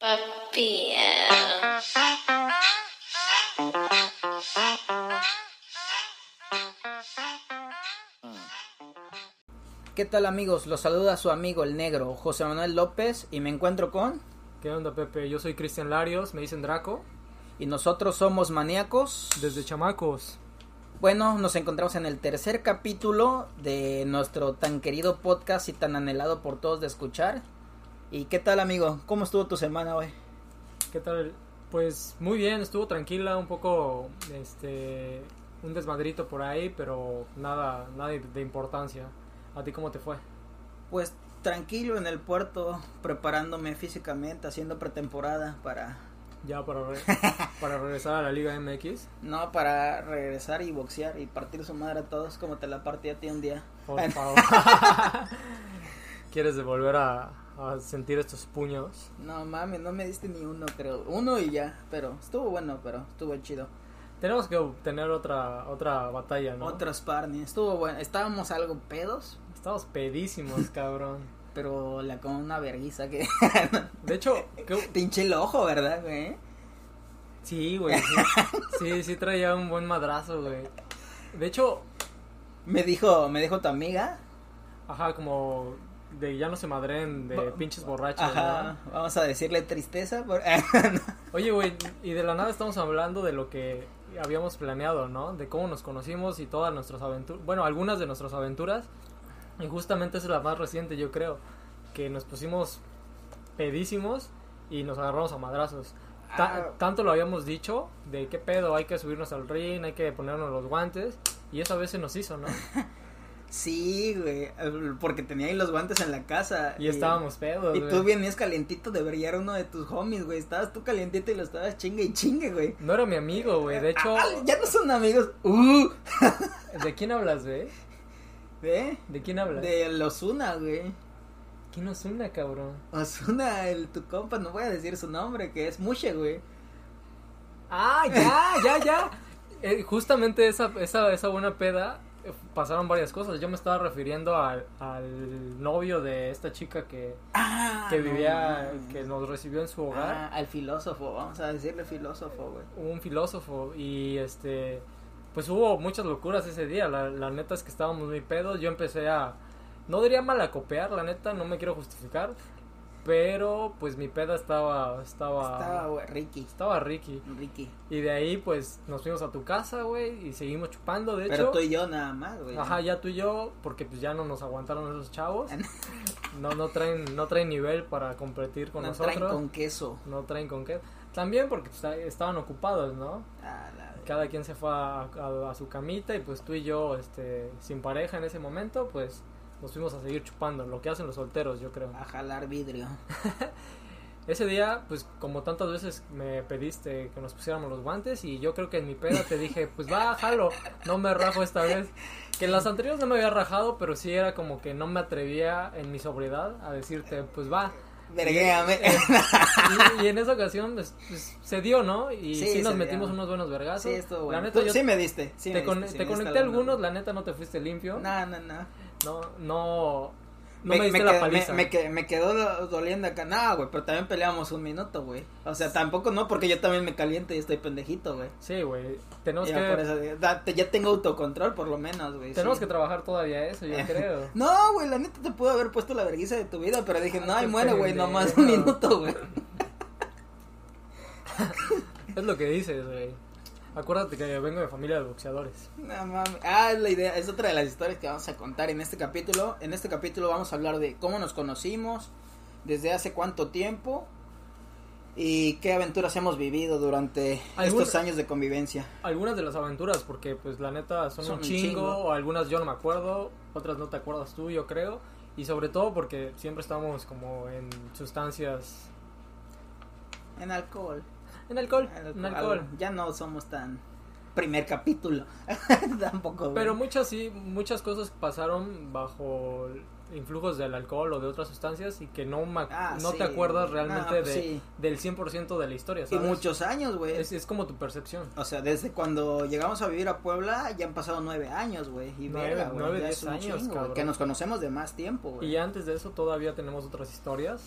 Papi. ¿Qué tal amigos? Los saluda su amigo el negro, José Manuel López, y me encuentro con... ¿Qué onda, Pepe? Yo soy Cristian Larios, me dicen Draco, Y nosotros somos maníacos. desde chamacos. Bueno, nos encontramos en el tercer capítulo de nuestro tan querido podcast y tan anhelado por todos de escuchar. ¿Y qué tal amigo? ¿Cómo estuvo tu semana hoy? ¿Qué tal? Pues muy bien, estuvo tranquila, un poco, este, un desmadrito por ahí, pero nada, nada de importancia. ¿A ti cómo te fue? Pues tranquilo en el puerto, preparándome físicamente, haciendo pretemporada para... Ya para, re- para regresar a la Liga MX. No, para regresar y boxear y partir su madre a todos como te la partí a ti un día. Por favor. ¿Quieres volver a, a sentir estos puños? No mami, no me diste ni uno, creo. Uno y ya, pero estuvo bueno, pero estuvo chido. Tenemos que tener otra otra batalla, ¿no? Otro sparring, estuvo bueno. Estábamos algo pedos, Estamos pedísimos, cabrón. pero la con una verguiza que De hecho, ¿qué- te hinché el ojo, ¿verdad, güey? Sí, güey. Sí, sí, sí traía un buen madrazo, güey. De hecho, Me dijo, me dijo tu amiga. ajá, como de ya no se madren de pinches borrachos, Ajá, ¿no? vamos a decirle tristeza. por- Oye, güey, y de la nada estamos hablando de lo que habíamos planeado, ¿no? De cómo nos conocimos y todas nuestras aventuras, bueno, algunas de nuestras aventuras. Y justamente es la más reciente, yo creo, que nos pusimos pedísimos y nos agarramos a madrazos. Ta- Ah. tanto lo habíamos dicho, de qué pedo, hay que subirnos al ring, hay que ponernos los guantes, y esa vez se nos hizo, ¿no? sí, güey, porque tenía ahí los guantes en la casa. Y estábamos pedos, Y güey. tú venías calientito de brillar uno de tus homies, güey. Estabas tú calientito y lo estabas chingue y chingue, güey. No era mi amigo, güey, de hecho... Ah, ya no son amigos. Uh, ¿De quién hablas, güey? ¿eh? ¿De quién hablas? De los Osuna, güey. ¿Quién nos una, cabrón? Osuna, el tu compa, no voy a decir su nombre, que es Mushe, güey. Ah, ya, ya, ya. Eh, justamente esa, esa, esa buena peda eh, pasaron varias cosas. Yo me estaba refiriendo al, al novio de esta chica que, Ah, que no vivía, que nos recibió en su hogar. Ah, al filósofo, vamos a decirle filósofo, güey. Un filósofo y este, pues hubo muchas locuras ese día. La, la neta es que estábamos muy pedos. Yo empecé a, no diría malacopear, la neta, no me quiero justificar. Pero pues mi peda estaba, estaba, Ricky. estaba Ricky. Ricky. Y de ahí, pues, nos fuimos a tu casa, güey, y seguimos chupando, de Pero hecho. tú y yo nada más, güey. Ajá, ya tú y yo, porque pues ya no nos aguantaron esos chavos. No, no traen, no traen nivel para competir con no nosotros. traen con queso. No traen con qué. También porque pues, estaban ocupados, ¿no? Ah, la. Cada quien se fue a, a- a su camita y pues tú y yo, este, sin pareja en ese momento, pues nos fuimos a seguir chupando, lo que hacen los solteros, yo creo. A jalar vidrio. Ese día, pues como tantas veces me pediste que nos pusiéramos los guantes y yo creo que en mi peda te dije, pues va, jalo, no me rajo esta vez. Que en las anteriores no me había rajado, pero sí era como que no me atrevía en mi sobriedad a decirte, pues va. Verguéame. Y, y en esa ocasión, pues, pues, se dio, ¿no? Y Sí, nos dio. metimos unos buenos vergazos. Sí, estuvo bueno. La neta, Tú yo sí me diste. Sí te, me con- diste, sí te me conecté algunos, la neta no te fuiste limpio. No, no, no. No, no, no me, diste la quedó- paliza. me que- me quedó do- doliendo acá. No, güey, pero también peleamos un minuto, güey. O sea, tampoco no, porque yo también me caliento y estoy pendejito, güey. Sí, güey. Tenemos Ya, que, por eso, da- te- ya tengo autocontrol, por lo menos, güey. tenemos sí. que trabajar todavía eso, yo creo. No, güey, la neta te pudo haber puesto la vergüenza de tu vida, pero dije, no, ahí qué muere, güey, nomás un minuto, güey. Es lo que dices, güey. Acuérdate que vengo de familia de boxeadores. No mames. Ah, es la idea, es otra de las historias que vamos a contar en este capítulo. En este capítulo vamos a hablar de cómo nos conocimos, desde hace cuánto tiempo y qué aventuras hemos vivido durante ¿Algún- estos años de convivencia. Algunas de las aventuras, porque pues la neta son, Son un un chingo, chingo. o algunas yo no me acuerdo, otras no te acuerdas tú, yo creo. Y sobre todo porque siempre estamos como en sustancias En alcohol. En alcohol, En en alcohol. alcohol. Ya no somos tan primer capítulo. Tampoco. Pero muchas sí, muchas cosas pasaron bajo influjos del alcohol o de otras sustancias y que no Ah, no sí. te acuerdas No, realmente pues de, sí. del 100% de la historia, Y ¿sabes? muchos años, güey. es, es como tu percepción. O sea, desde cuando llegamos a vivir a Puebla ya han pasado nueve años, güey. Y Nueve- verga, güey, nueve, diez años, chingo. Que nos conocemos de más tiempo, güey. Y antes de eso todavía tenemos otras historias.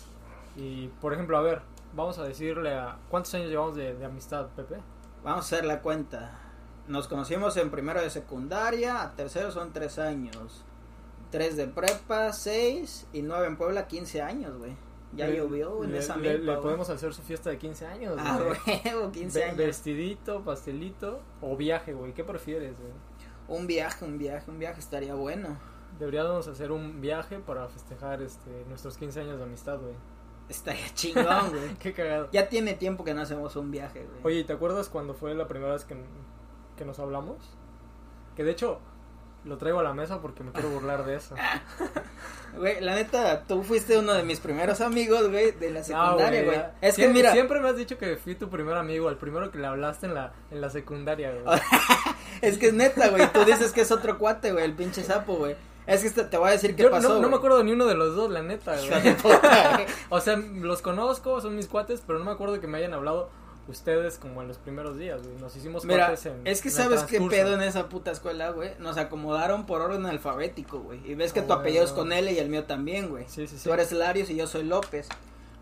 Y, por ejemplo, a ver, vamos a decirle a... ¿Cuántos años llevamos de, de amistad, Pepe? Vamos a hacer la cuenta. Nos conocimos en primero de secundaria, a tercero son tres años. Tres de prepa, seis y nueve en Puebla, quince años, güey. Ya Le- llovió en le, esa milpa, le podemos hacer su fiesta de 15 años, Ah, güey. huevo, 15 Ve- años. Vestidito, pastelito o viaje, güey. ¿Qué prefieres, güey? Un viaje, un viaje, un viaje estaría bueno. Deberíamos hacer un viaje para festejar este nuestros 15 años de amistad, güey. Estaría chingón, güey. Qué cagado. Ya tiene tiempo que no hacemos un viaje, güey. Oye, ¿y ¿te acuerdas cuando fue la primera vez que, que nos hablamos? Que de hecho lo traigo a la mesa porque me quiero burlar de eso. Güey, la neta, tú fuiste uno de mis primeros amigos, güey, de la Ah, secundaria, güey. es que mira, Siempre me has dicho que fui tu primer amigo, el primero que le hablaste en la, en la secundaria, güey. es que es neta, güey. Tú dices que es otro cuate, güey, el pinche sapo, güey. Es que te voy a decir qué Yo pasó. no, no me acuerdo ni uno de los dos, la neta, güey. O sea, los conozco, son mis cuates, pero no me acuerdo que me hayan hablado ustedes como en los primeros días, güey. Nos hicimos Mira, cuates en es que en sabes qué pedo en esa puta escuela, güey. Nos acomodaron por orden alfabético, güey. Y ves que Ah, tu apellido es con L y el mío también, güey. Sí, sí, sí. Tú eres Larios y yo soy López.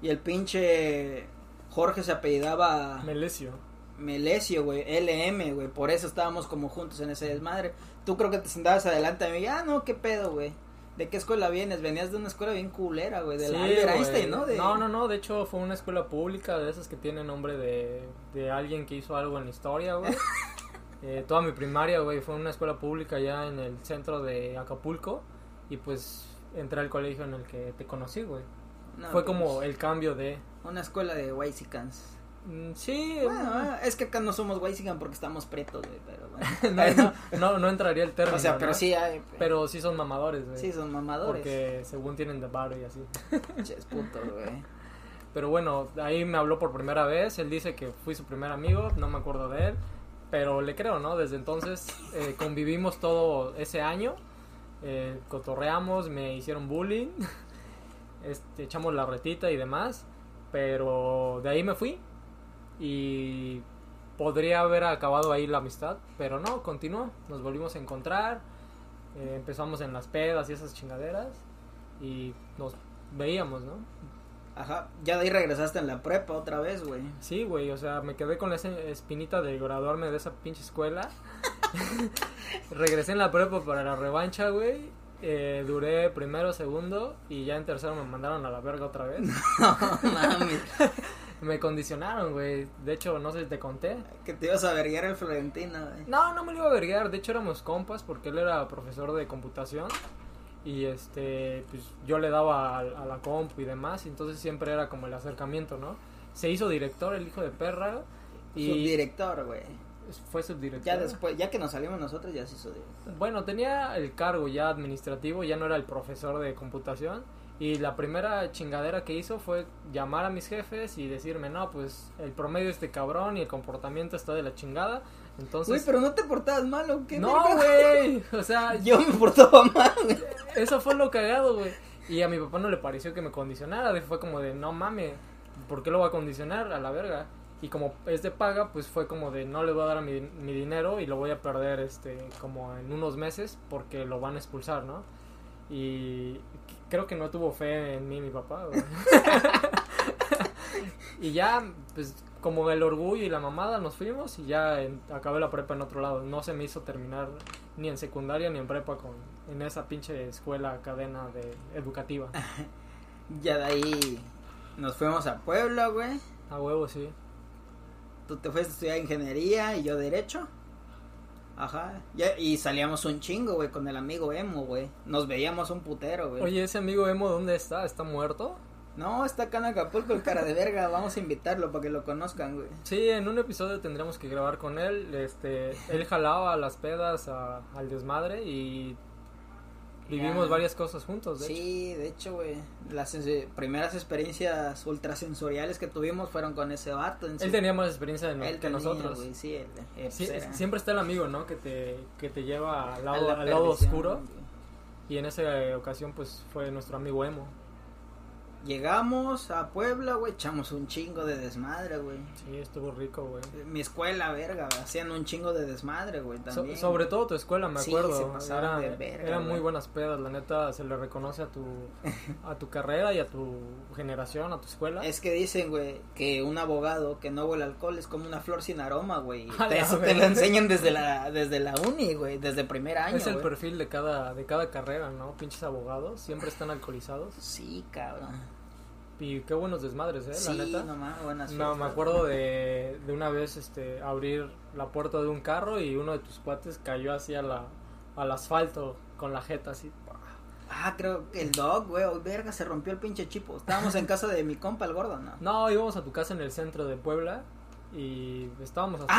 Y el pinche Jorge se apellidaba Melesio. Melesio, güey. LM, güey. Por eso estábamos como juntos en ese desmadre. Tú creo que te sentabas adelante de mí. Ah, no, qué pedo, güey. ¿De qué escuela vienes? Venías de una escuela bien culera, güey. De la Albert. Einstein, ¿no? De... No, no, no, de hecho fue una escuela pública de esas que tiene nombre de, de alguien que hizo algo en la historia, güey. Eh, toda mi primaria, güey, fue una escuela pública ya en el centro de Acapulco y pues entré al colegio en el que te conocí, güey. No, fue pues, como el cambio de... Una escuela de Whitesicans. Mm, Sí, Bueno, es que acá no somos Whitesicans porque estamos pretos, güey. Pero bueno. no, no, entraría el término, o sea, pero ¿no? sí hay. Pero sí son mamadores, güey. Sí, son mamadores. Porque según tienen de varo y así. Pinches putos, güey. Pero bueno, ahí me habló por primera vez. Él dice que fui su primer amigo, no me acuerdo de él. Pero le creo, ¿no? Desde entonces eh, convivimos todo ese año. eh, cotorreamos, me hicieron bullying. Este, echamos la retita y demás. Pero de ahí me fui. Y podría haber acabado ahí la amistad. Pero no, continuó. Nos volvimos a encontrar. eh, empezamos en las pedas y esas chingaderas. Y nos veíamos, ¿no? Ajá. Ya de ahí regresaste en la prepa otra vez, güey. Sí, güey, o sea, me quedé con esa espinita de graduarme de esa pinche escuela. Regresé en la prepa para la revancha, güey. Eh, duré primero, segundo y ya en tercero me mandaron a la verga otra vez. No mames. me condicionaron, güey. De hecho, no sé si te conté. Que te ibas a verguiar el Florentino, güey. No, no me lo iba a verguear. De hecho, éramos compas porque él era profesor de computación. Y este, pues yo le daba a, a la comp y demás. Y entonces siempre era como el acercamiento, ¿no? Se hizo director, el hijo de perra. Y Subdirector, güey. fue subdirector. Ya después, ya que nos salimos nosotros, ya se hizo director. Bueno, tenía el cargo ya administrativo, ya no era el profesor de computación. Y la primera chingadera que hizo fue llamar a mis jefes y decirme, no, pues el promedio es de cabrón y el comportamiento está de la chingada. Entonces... Güey, pero no te portabas mal, ¿o qué? no, güey. O sea, Yo me portaba mal, eso fue lo cagado, güey. Y a mi papá no le pareció que me condicionara. Fue como de, no mames, ¿por qué lo va a condicionar a la verga? Y como es de paga, pues fue como de, no le voy a dar mi, mi dinero y lo voy a perder este como en unos meses porque lo van a expulsar, ¿no? Y creo que no tuvo fe en mí mi papá, güey. y ya, pues como el orgullo y la mamada nos fuimos y ya en- acabé la prepa en otro lado. No se me hizo terminar ni en secundaria ni en prepa con en esa pinche escuela cadena de educativa. Ya de ahí nos fuimos a Puebla, güey. A huevo, sí. Tú te fuiste a estudiar ingeniería y yo derecho. Ajá. Ya- y salíamos un chingo, güey, con el amigo Emo, güey. Nos veíamos un putero, güey. Oye, ese amigo Emo, ¿dónde está? ¿Está muerto? No, está acá en Acapulco, el cara de verga. Vamos a invitarlo para que lo conozcan, güey. Sí, en un episodio tendríamos que grabar con él. Este, él jalaba las pedas a- al desmadre y Vivimos Ya. varias cosas juntos, de hecho. Sí, de hecho, güey, las primeras experiencias ultrasensoriales que tuvimos fueron con ese vato. en. Él tenía más experiencia de no- Él que tenía, nosotros. sí, él, Sí, era- siempre está el amigo, ¿no? Que te, que te lleva al lado, la al lado oscuro. Y en esa ocasión, pues, fue nuestro amigo Emo. Llegamos a Puebla, güey, echamos un chingo de desmadre, güey. Sí, estuvo rico, güey. Mi escuela, verga, hacían un chingo de desmadre, güey, So- sobre todo tu escuela, me Sí, acuerdo. se Era- de verga, eran muy buenas pedas, la neta, se le reconoce a tu, a tu carrera y a tu generación, a tu escuela. Es que dicen, güey, que un abogado que no huele alcohol es como una flor sin aroma, güey. Eso te lo enseñan desde la, desde la uni, güey, desde primer año, es el güey. perfil de cada, de cada carrera, ¿no? Pinches abogados, siempre están alcoholizados. Sí, cabrón. Y qué buenos desmadres, ¿eh? sí, la neta. no buenas No, me acuerdo de, de una vez este, abrir la puerta de un carro y uno de tus cuates cayó así a la, al asfalto con la jeta así. Ah, creo que el dog, güey, oh, verga, se rompió el pinche chipo. Estábamos en casa de mi compa, el gordo, ¿no? No, íbamos a tu casa en el centro de Puebla y estábamos hasta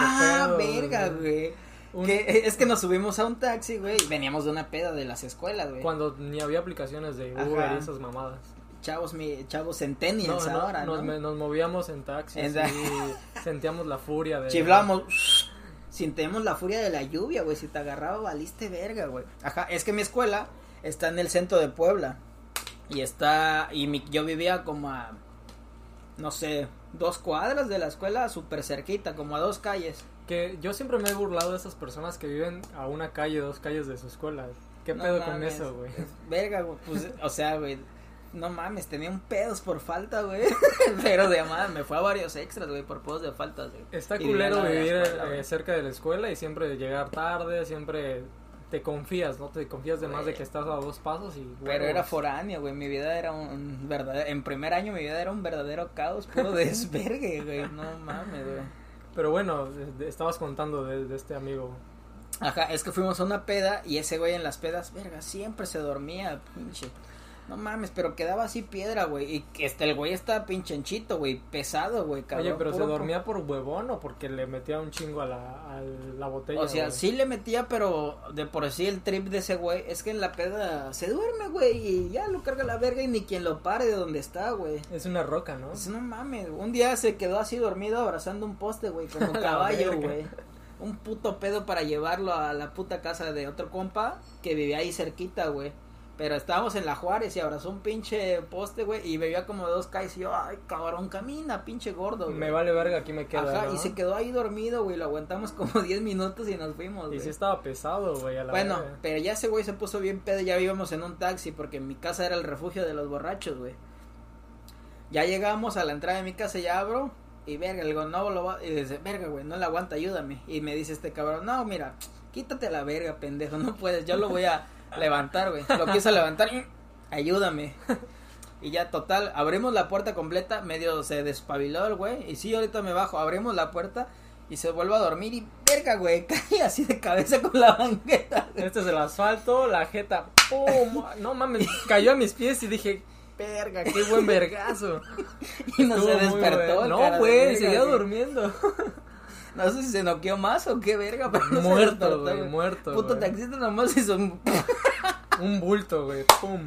Ah, verga, güey. Un- Que, es que nos subimos a un taxi, güey, y veníamos de una peda de las escuelas, güey. Cuando ni había aplicaciones de Ajá. Uber y esas mamadas. Chavos, mi, chavos centennials No, no, ahora, nos, ¿no? me- nos movíamos en taxi, En así, sentíamos la furia de... Chiflamos, sentimos la furia de la lluvia, güey. Si te agarraba, valiste verga, güey. Ajá, es que mi escuela está en el centro de Puebla. Y está, y mi, yo vivía como a, no sé, dos cuadras de la escuela, súper cerquita, como a dos calles. Que yo siempre me he burlado de esas personas que viven a una calle, dos calles de su escuela. ¿Qué No pedo con eso, güey? Verga, güey, pues, o sea, güey. No mames, tenía un pedos por falta, güey. Pero de más, me fue a varios extras, güey, por pedos de faltas, güey. Está Y culero vivir escuela, eh, güey. cerca de la escuela y siempre llegar tarde, siempre te confías, ¿no? Te confías de más de Güey. que estás a dos pasos y... Pero huevos. era foráneo, güey. Mi vida era un verdadero. En primer año, mi vida era un verdadero caos, puro desvergue, güey. No mames, güey. Pero bueno, estabas contando de, de este amigo. Ajá, es que fuimos a una peda y ese güey en las pedas, verga, siempre se dormía, pinche. No mames, pero quedaba así piedra, güey. Y que este, el güey está pinche enchito, güey. Pesado, güey, cabrón. Oye, pero ¿se dormía por huevón o porque le metía un chingo a la, a la botella? O sea, güey? sí le metía, pero de por sí el trip de ese güey es que en la peda se duerme, güey. Y ya lo carga la verga y ni quien lo pare de donde está, güey. Es una roca, ¿no? Pues, no mames, un día se quedó así dormido abrazando un poste, güey, como caballo, güey. Un puto pedo para llevarlo a la puta casa de otro compa que vivía ahí cerquita, güey. Pero estábamos en la Juárez y abrazó un pinche poste, güey, y bebía como dos calles y yo, ay, cabrón, camina, pinche gordo, güey. Me vale verga, aquí me quedo. Ajá, ¿no? y se quedó ahí dormido, güey, lo aguantamos como 10 minutos y nos fuimos, Y güey. sí estaba pesado, güey, a la Bueno, pero ya ese güey se puso bien pedo, ya íbamos en un taxi porque mi casa era el refugio de los borrachos, güey. Ya llegamos a la entrada de mi casa, ya abro y verga, le digo, no lo va, y dice, verga, güey, no la aguanta, ayúdame. Y me dice este cabrón, no, mira, quítate la verga, pendejo, no puedes, yo lo voy a levantar, güey. Lo quiso levantar, ayúdame. Y ya, total, abrimos la puerta completa, medio se despabiló el güey, y sí, ahorita me bajo, abrimos la puerta y se vuelve a dormir y verga, güey, cae así de cabeza con la banqueta. güey. Este es el asfalto, la jeta, ¡pum! No mames, cayó a mis pies y dije, verga, qué buen vergazo. Y no se Estuvo despertó. el No, güey, seguía güey. durmiendo. No sé si se noqueó más o qué verga, pero no muerto, güey, muerto. Puto güey. taxista nomás hizo un... Un bulto, güey, ¡pum!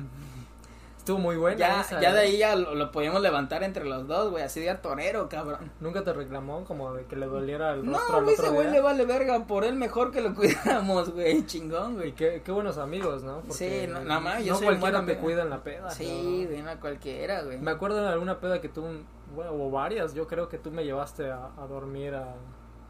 Estuvo muy buena Ya, esa, ya de güey. ahí ya lo, lo podíamos levantar entre los dos, güey, así de torero, cabrón. Nunca te reclamó como de que le doliera el No, rostro al güey, otro ese güey le vale verga, por él mejor que lo cuidáramos, güey, chingón, güey. qué, qué buenos amigos, ¿no? Sí, no- nada más, yo no soy cualquiera muy te cuida en la peda. Sí, güey, no cualquiera, güey. Me acuerdo de alguna peda que tú, bueno, o varias, yo creo que tú me llevaste a, a dormir a,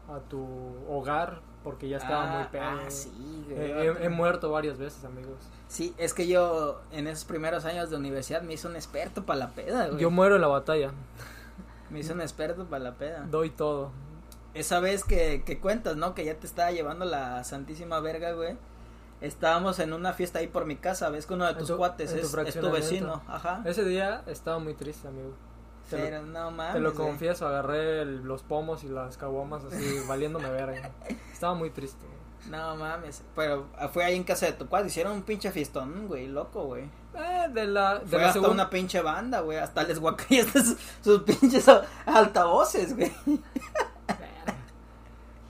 a tu hogar porque ya estaba Ah, muy pedo. Ah, sí, güey. Eh, he, he muerto varias veces, amigos. Sí, es que yo en esos primeros años de universidad me hice un experto para la peda, güey. Yo muero en la batalla, Me hice un experto para la peda. doy todo. Esa vez que, que cuentas, ¿no? Que ya te estaba llevando la santísima verga, güey. Estábamos en una fiesta ahí por mi casa, ves que uno de tus tu- cuates en tu es, es tu vecino, ajá. Ese día estaba muy triste, amigo. Te lo- Pero no mames. Te lo güey. confieso, agarré el- los pomos y las caguamas así, valiéndome verga. Estaba muy triste. güey. No mames. Pero fue ahí en casa de tu cuate, hicieron un pinche fiestón, güey, loco, güey. Eh, de la, de Fue la hasta una pinche banda, güey. Hasta les guacayaste sus, sus pinches altavoces, güey.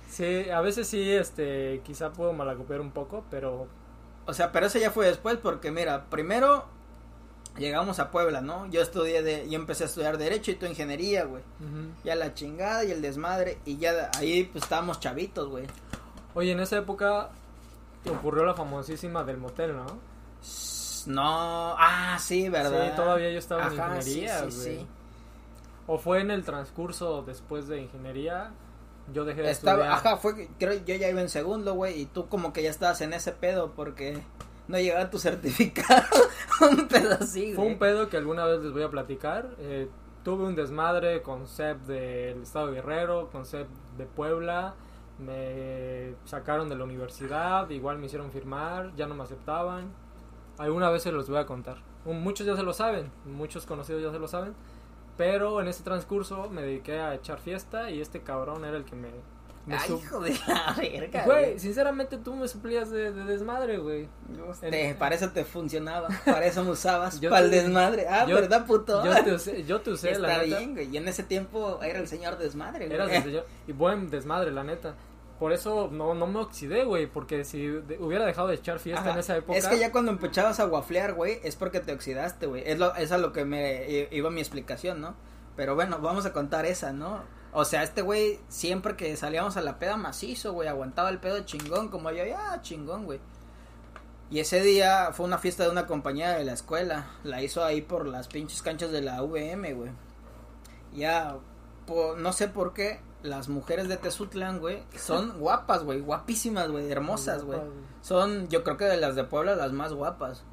Sí, a veces sí, este, quizá puedo malacopiar un poco, pero O sea, pero eso ya fue después porque mira, primero llegamos a Puebla, ¿no? Yo estudié de, yo empecé a estudiar derecho y tu ingeniería, güey. Ya la chingada y el desmadre y ya ahí pues estábamos chavitos, güey. Oye, en esa época ocurrió la famosísima del motel, ¿no? No, ah, sí, ¿verdad? Sí, todavía yo estaba en ingeniería, sí, sí, güey. sí. O fue en el transcurso después de ingeniería, yo dejé de Estaba, estudiar. ajá, fue, que- creo yo ya iba en segundo, güey, y tú como que ya estabas en ese pedo porque no llegaba tu certificado, un pedo así, Fue güey. un pedo que alguna vez les voy a platicar. Eh, tuve un desmadre con CEP del Estado de Guerrero, con CEP de Puebla. Me sacaron de la universidad, igual me hicieron firmar, ya no me aceptaban. Alguna vez se los voy a contar. Muchos ya se lo saben, muchos conocidos ya se lo saben. Pero en ese transcurso me dediqué a echar fiesta y este cabrón era el que me... me Ay, hijo de la verga, Güey, sinceramente tú me suplías de, de desmadre, güey. Te- para eso te funcionaba, para eso me usabas, para el desmadre. Ah, yo- ¿verdad, puto? Yo te usé, yo te usé la Está neta. bien, güey. Y en ese tiempo era el señor desmadre, güey. Eras el señor- y buen desmadre, la neta. Por eso no, no me oxidé, güey, porque si de- hubiera dejado de echar fiesta Ajá. en esa época... Es que ya cuando empezabas a guaflear, güey, es porque te oxidaste, güey. Es, lo, es a lo que me iba mi explicación, ¿no? Pero bueno, vamos a contar esa, ¿no? O sea, este güey, siempre que salíamos a la peda macizo, güey, aguantaba el pedo chingón, como yo, ya, chingón, güey. Y ese día fue una fiesta de una compañía de la escuela. La hizo ahí por las pinches canchas de la VM, güey. Ya, po- no sé por qué, las mujeres de Tezutlán, güey, son guapas, güey, guapísimas, güey, hermosas, güey. Son, yo creo que de las de Puebla, las más guapas.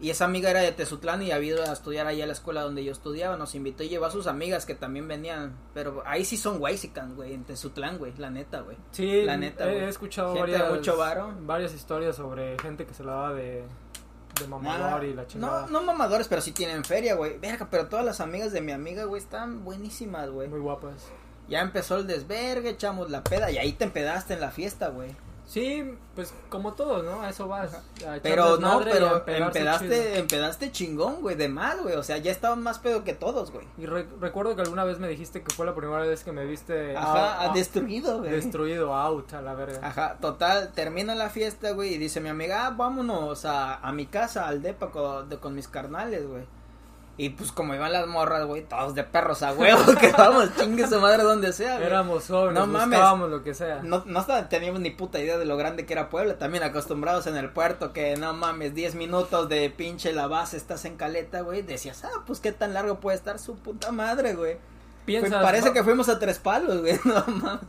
Y esa amiga era de Tezutlán y había ido a estudiar ahí a la escuela donde yo estudiaba. Nos invitó y llevó a sus amigas que también venían. Pero ahí sí son guaysicans, güey, en Tezutlán, güey, la neta, güey. Sí, La neta, he, he escuchado varias, mucho varo. varias historias sobre gente que se la daba de, de mamador Ah, y la chingada. no, no mamadores, pero sí tienen feria, güey. Verga, pero todas las amigas de mi amiga, güey, están buenísimas, güey. Muy guapas. Ya empezó el desvergue, echamos la peda y ahí te empedaste en la fiesta, güey. Sí, pues como todos, ¿no? A eso vas. a Pero no, pero empedaste, empedaste chingón, güey, de mal, güey. O sea, ya estaban más pedo que todos, güey. Y re- recuerdo que alguna vez me dijiste que fue la primera vez que me viste Ajá, out- destruido, güey. destruido, out, a la verga. Ajá, total, termina la fiesta, güey, y dice mi amiga, ah, vámonos a, a mi casa, al depa con, de- con mis carnales, güey. Y pues como iban las morras, güey, todos de perros a huevo, que vamos, chingue su madre donde sea, güey. Éramos jóvenes, No mames. lo que sea. No, teníamos ni puta idea de lo grande que era Puebla, también acostumbrados en el puerto, que no mames, 10 minutos de pinche la base, estás en caleta, güey, decías, ah, pues qué tan largo puede estar su puta madre, güey. Fue- Piensas, parece va- que fuimos a tres palos, güey, no mames.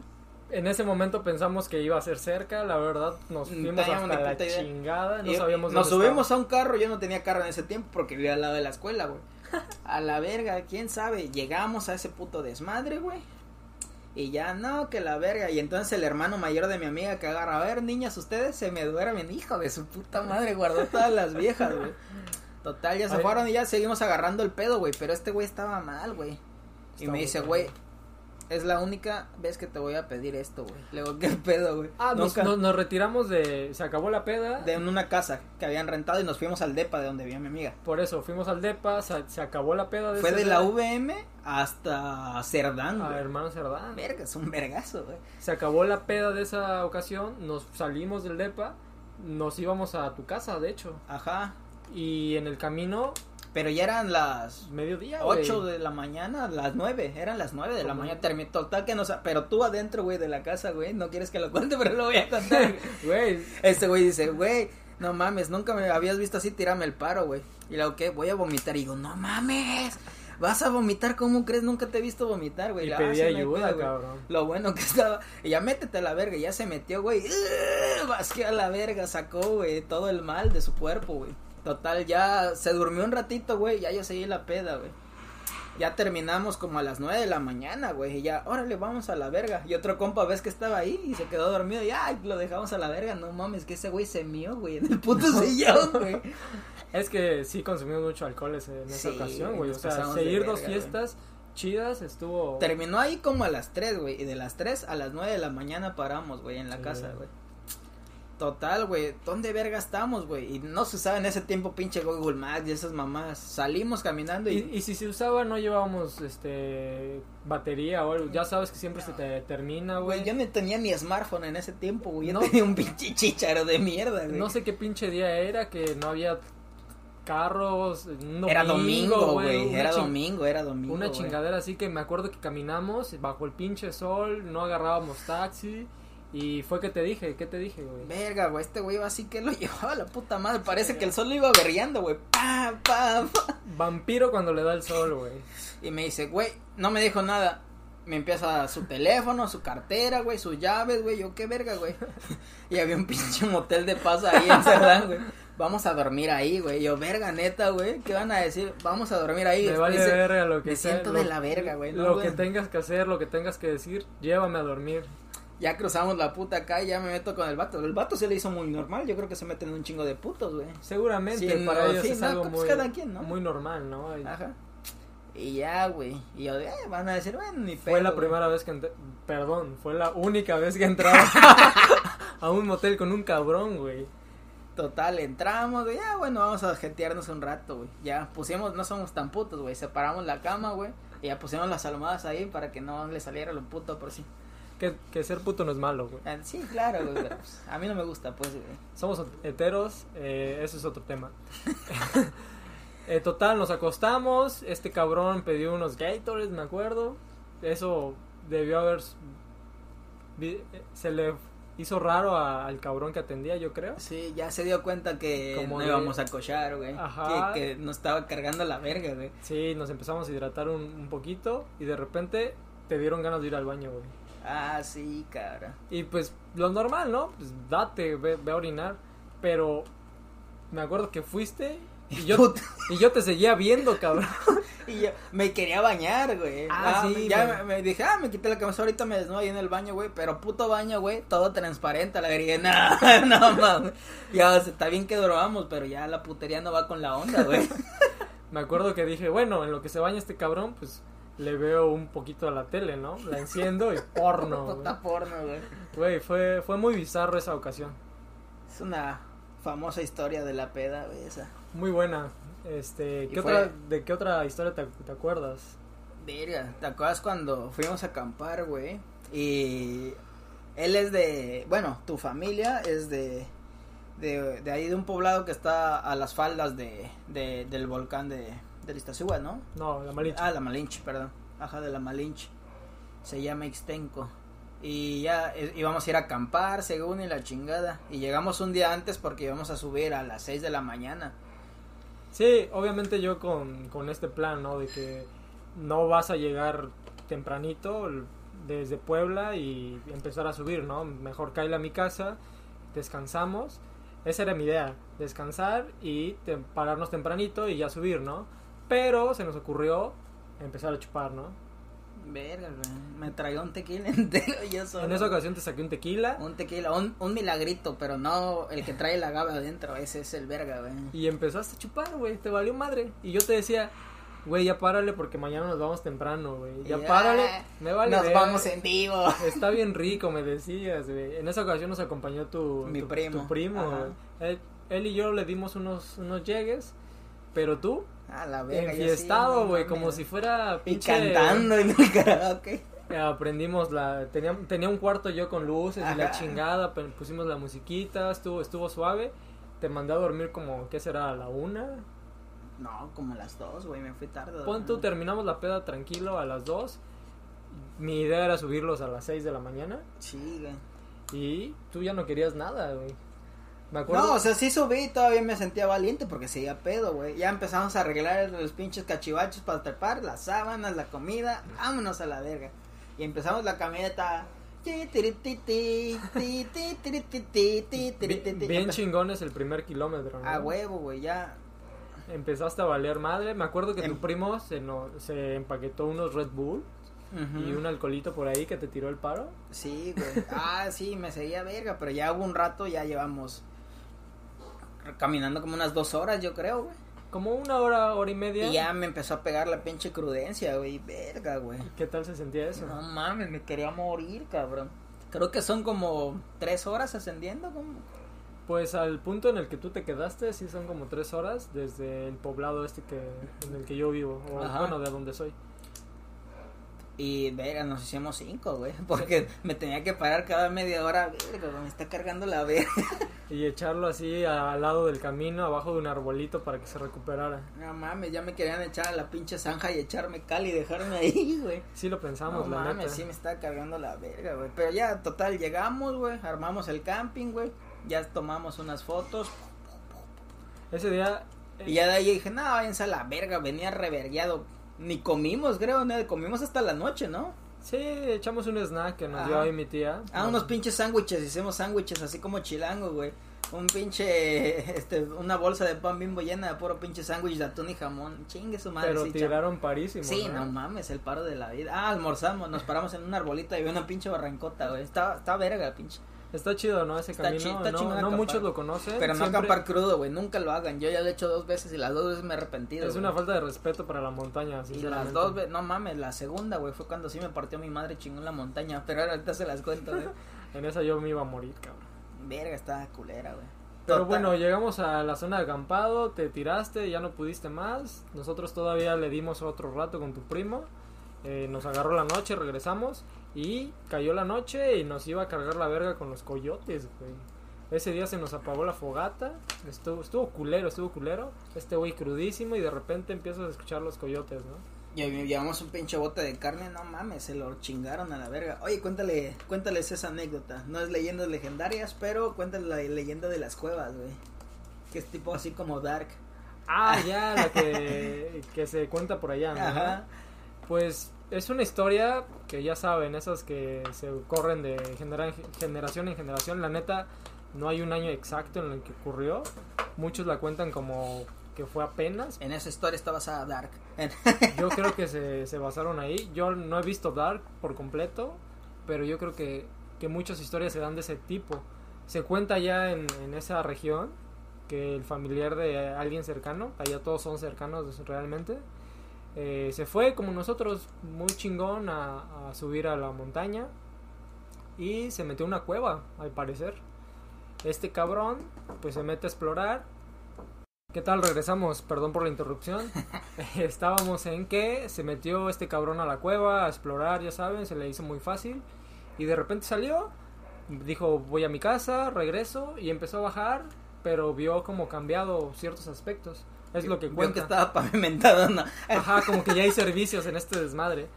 En ese momento pensamos que iba a ser cerca, la verdad nos No fuimos teníamos hasta la idea. chingada, no Y- sabíamos Nos dónde subimos estaba. a un carro, yo no tenía carro en ese tiempo porque vivía al lado de la escuela, güey. A la verga, quién sabe. Llegamos a ese puto desmadre, güey. Y ya no, que la verga. Y entonces el hermano mayor de mi amiga que agarra, a ver, niñas, ustedes se me duermen, hijo de su puta madre, guardó todas las viejas, güey. Total, ya se fueron y ya seguimos agarrando el pedo, güey. Pero este güey estaba mal, güey. Y me dice, güey, es la única vez que te voy a pedir esto, güey. Le digo, ¿qué pedo, güey? Ah, nos, Nunca- nos- nos retiramos de... Se acabó la peda. de en una casa que habían rentado y nos fuimos al depa de donde vivía mi amiga. Por eso, fuimos al DEPA, se, se acabó la peda de Fue de la. VM hasta Cerdán, A güey. hermano Cerdán. Verga, es un vergazo, güey. Se acabó la peda de esa ocasión, nos salimos del DEPA, nos íbamos a tu casa, de hecho. Ajá. Y en el camino, Pero ya eran las mediodía, güey. 8 de la mañana, las 9, eran las 9 de la ¿Cómo? mañana. Terminó, total que nos... Pero tú adentro, güey, de la casa, güey, no quieres que lo cuente, pero lo voy a contar. Güey, este güey dice, güey, no mames, nunca me habías visto así, tírame el paro, güey. Y luego, ¿qué? Voy a vomitar. Y digo, no mames, vas a vomitar, ¿cómo crees? Nunca te he visto vomitar, güey. y "Ah, pedí no ayuda, pedo, güey". cabrón. Lo bueno que estaba. Y ya métete a la verga, ya se metió, güey. Vasqueó a la verga, sacó, güey, todo el mal de su cuerpo, güey. Total, ya se durmió un ratito, güey. Ya yo seguí la peda, güey. Ya terminamos como a las nueve de la mañana, güey. Y ya, órale, vamos a la verga. Y otro compa ves que estaba ahí y se quedó dormido. Y ay, lo dejamos a la verga. No mames, que ese güey se mió, güey, en el puto sillón, güey. Es que sí consumimos mucho alcohol ese- en esa Sí, ocasión, güey. O sea, seguir dos verga, fiestas chidas estuvo... Terminó ahí como a las 3, güey. Y de las 3 a las 9 de la mañana paramos, güey, en la Sí. casa, güey. Total, güey, ¿dónde verga estamos, güey? Y no se usaba en ese tiempo pinche Google Maps y esas mamás. Salimos caminando y... Y, y si se usaba no llevábamos este batería o. Ya sabes que siempre se te termina, Güey, yo no tenía ni smartphone en ese tiempo, güey. Yo No. tenía un pinche chicharo de mierda, güey. No sé qué pinche día era que no había carros. un Era domingo, güey. Era domingo, era domingo. Una chingadera así que me acuerdo que caminamos bajo el pinche sol, no agarrábamos taxi. Y fue que te dije, ¿qué te dije, güey? Verga, güey, este güey así que lo llevaba a la puta madre. Parece que el sol lo iba berreando, güey. Pa, pa, pa. Vampiro cuando le da el sol, güey. Y me dice, güey, no me dijo nada. Me empieza su teléfono, su cartera, güey, sus llaves, güey. Yo, qué verga, güey. Y había un pinche motel de paso ahí en Cerdán, güey. Vamos a dormir ahí, güey. Yo, verga, neta, güey. ¿Qué van a decir? Vamos a dormir ahí. Me vale Dice, verga lo que me sea. siento lo- de la verga, güey. ¿no, Lo güey? que tengas que hacer, lo que tengas que decir, llévame a dormir. Ya cruzamos la puta calle, ya me meto con el vato. El vato se le hizo muy normal. Yo creo que se meten un chingo de putos, güey. Seguramente Sí, para no, ellos sí, es no, algo pues muy, cada quien, ¿no? muy normal, ¿no? Y Ajá. Y ya, güey. Y yo, eh, van a decir, bueno, ni pedo. Fue la primera vez que entré, perdón, fue la única vez que entraba a un motel con un cabrón, güey. Total, entramos, güey. Ya, bueno, vamos a jetearnos un rato, güey. Ya pusimos, no somos tan putos, güey. Separamos la cama, güey. Y ya pusimos las almohadas ahí para que no le saliera lo puto por sí. Que, que ser puto no es malo, güey. Ah, Sí, claro, güey. pero, pues, a mí no me gusta, pues, güey. Somos heteros, eh, eso es otro tema. Eh, total, nos acostamos, este cabrón pidió unos Gatorades, me acuerdo. Eso debió haber... Se le hizo raro a- al cabrón que atendía, yo creo. Sí, ya se dio cuenta que Como no de- íbamos a cochar, güey. Ajá. Que, que nos estaba cargando la verga, güey. Sí, nos empezamos a hidratar un, un poquito y de repente te dieron ganas de ir al baño, güey. Ah, sí, cara. Y pues lo normal, ¿no? Pues date, ve, ve a orinar. Pero me acuerdo que fuiste y yo, Puta. y yo te seguía viendo, cabrón. Y yo me quería bañar, güey. Ah, sí, Ya me, me dije, ah, me quité la camisa, ahorita me desnudo ahí en el baño, güey. Pero puto baño, güey, todo transparente. La verga, no, no, mames. Ya, está bien que dormamos, pero ya la putería no va con la onda, güey. Me acuerdo que dije, bueno, en lo que se baña este cabrón, pues le veo un poquito a la tele, ¿no? La enciendo y porno. Puta porno, güey. Güey, fue, fue muy bizarro esa ocasión. Es una famosa historia de la peda, güey, esa. Muy buena. Este, Y ¿qué fue- otra, ¿De qué otra historia te, te acuerdas? Verga, ¿te acuerdas cuando fuimos a acampar, güey? Y él es de, bueno, tu familia es de, de, de ahí de un poblado que está a las faldas de, de del volcán de, del Iztaccíhuatl, ¿no? No, la malinche. Ah, la Malinche, perdón. Ajá, de la Malinche. Se llama Ixtenco. Y ya eh, íbamos a ir a acampar, según y la chingada. Y llegamos un día antes porque íbamos a subir a las 6 de la mañana. Sí, obviamente yo con, con este plan, ¿no? De que no vas a llegar tempranito desde Puebla y empezar a subir, ¿no? Mejor cae a mi casa, descansamos. Esa era mi idea, descansar y te- pararnos tempranito y ya subir, ¿no? Pero se nos ocurrió empezar a chupar, ¿no? Verga. Me traía un tequila entero yo solo. En esa ocasión te saqué un tequila Un tequila, un, un milagrito, pero no el que trae la agave adentro. Ese es el verga, güey. y empezaste a chupar, güey, te valió madre. Y yo te decía, güey, ya párale porque mañana nos vamos temprano, güey. Ya párale, me vale Nos vamos en vivo. Está bien rico, me decías, güey. En esa ocasión nos acompañó tu, Mi tu- primo. tu primo, güey. Él, él y yo le dimos unos, unos llegues, pero tú, A la verga. enfiestado, güey, como si fuera Y pinche... cantando en el karaoke. Aprendimos la... Tenía, tenía un cuarto yo con luces y la chingada, pusimos la musiquita, estuvo, estuvo suave. Te mandé a dormir como, ¿qué será? ¿A la una? No, como las dos, güey. Me fui tarde. Pon tú, terminamos la peda tranquilo a las dos. Mi idea era subirlos a las seis de la mañana. Sí, güey. Y tú ya no querías nada, güey. Me acuerdo. No, o sea, sí subí y todavía me sentía valiente porque seguía pedo, güey. Ya empezamos a arreglar los pinches cachivachos para trepar, las sábanas, la comida. Vámonos a la verga. Y empezamos la camioneta. Bien, bien chingón es el primer kilómetro, ¿no? A huevo, güey, ya. Empezaste a valer madre. Me acuerdo que tu Em- primo se, no, se empaquetó unos Red Bull y un alcoholito por ahí que te tiró el paro. Sí, güey. Ah, sí, me seguía verga, pero ya hubo un rato, ya llevamos caminando como unas dos horas, yo creo, güey. Como una hora, hora y media. Y ya me empezó a pegar la pinche crudencia, güey. Verga, güey. ¿Qué tal se sentía eso? No mames, me quería morir, cabrón. Creo que son como tres horas ascendiendo, como Pues al punto en el que tú te quedaste, sí son como tres horas desde el poblado este que en el que yo vivo, o Ajá. bueno, de donde soy. Y, verga, nos hicimos cinco, güey. Porque me tenía que parar cada media hora. Verga, me está cargando la verga. Y echarlo así al lado del camino, abajo de un arbolito para que se recuperara. No mames, ya me querían echar a la pinche zanja y echarme cal y dejarme ahí, güey. Sí lo pensamos, No la mames, neta. sí me está cargando la verga, güey. Pero ya, total, llegamos, güey. Armamos el camping, güey. Ya tomamos unas fotos. Ese día eh, Y ya de ahí dije, no, váyanse a la verga. Venía revergueado. Ni comimos, creo, ¿no? Comimos hasta la noche, ¿no? sí echamos un snack que nos dio ahí mi tía. Ah, unos pinches sándwiches. Hicimos sándwiches así como chilango, güey. Un pinche, este, una bolsa de pan bimbo llena de puro pinche sándwich de atún y jamón. Chingue su madre. Pero sí, tiraron parísimo. Sí, no mames, el paro de la vida. Ah, almorzamos, nos paramos en un arbolito y había una pinche barrancota, güey. Está, está verga, pinche. Está chido, ¿no? Ese Está camino. está no no acampar. muchos lo conocen. Pero no siempre- acampar crudo, güey. Nunca lo hagan. Yo ya lo he hecho dos veces y las dos veces me he arrepentido. Es una falta de respeto para la montaña, Y las dos veces, no mames, la segunda, güey, fue cuando sí me partió mi madre chingón la montaña. Pero ahorita se las cuento, güey. En esa yo me iba a morir, cabrón. Verga, está culera, güey. Pero Total. bueno, llegamos a la zona de acampado, te tiraste, ya no pudiste más. Nosotros todavía le dimos otro rato con tu primo. Eh, nos agarró la noche, regresamos. Y cayó la noche y nos iba a cargar la verga con los coyotes, güey. Ese día se nos apagó la fogata. Estuvo, estuvo culero, estuvo culero. Este güey crudísimo y de repente empiezas a escuchar los coyotes, ¿no? Y llevamos un pinche bote de carne, no mames, se lo chingaron a la verga. Oye, cuéntale, cuéntales esa anécdota. No es leyendas legendarias, pero cuéntale la leyenda de las cuevas, güey. Que es tipo así como Dark. Ah, ya, la que, que se cuenta por allá, ¿no? Ajá. Pues es una historia que ya saben, esas que se corren de genera- generación en generación. La neta, no hay un año exacto en el que ocurrió. Muchos la cuentan como que fue apenas. En esa historia está basada Dark. Yo creo que se, se basaron ahí. Yo no he visto Dark por completo, pero yo creo que, que muchas historias se dan de ese tipo. Se cuenta ya en, en esa región que el familiar de alguien cercano, allá todos son cercanos realmente, eh, se fue como nosotros, muy chingón a, a subir a la montaña y se metió una cueva, al parecer. Este cabrón, pues se mete a explorar. ¿Qué tal? Regresamos, perdón por la interrupción. Estábamos en que se metió este cabrón a la cueva a explorar, ya saben, se le hizo muy fácil. Y de repente salió, dijo voy a mi casa, regreso y empezó a bajar, pero vio como cambiado ciertos aspectos. Es lo que cuenta. que estaba pavimentado, ¿no? Ajá, como que ya hay servicios en este desmadre.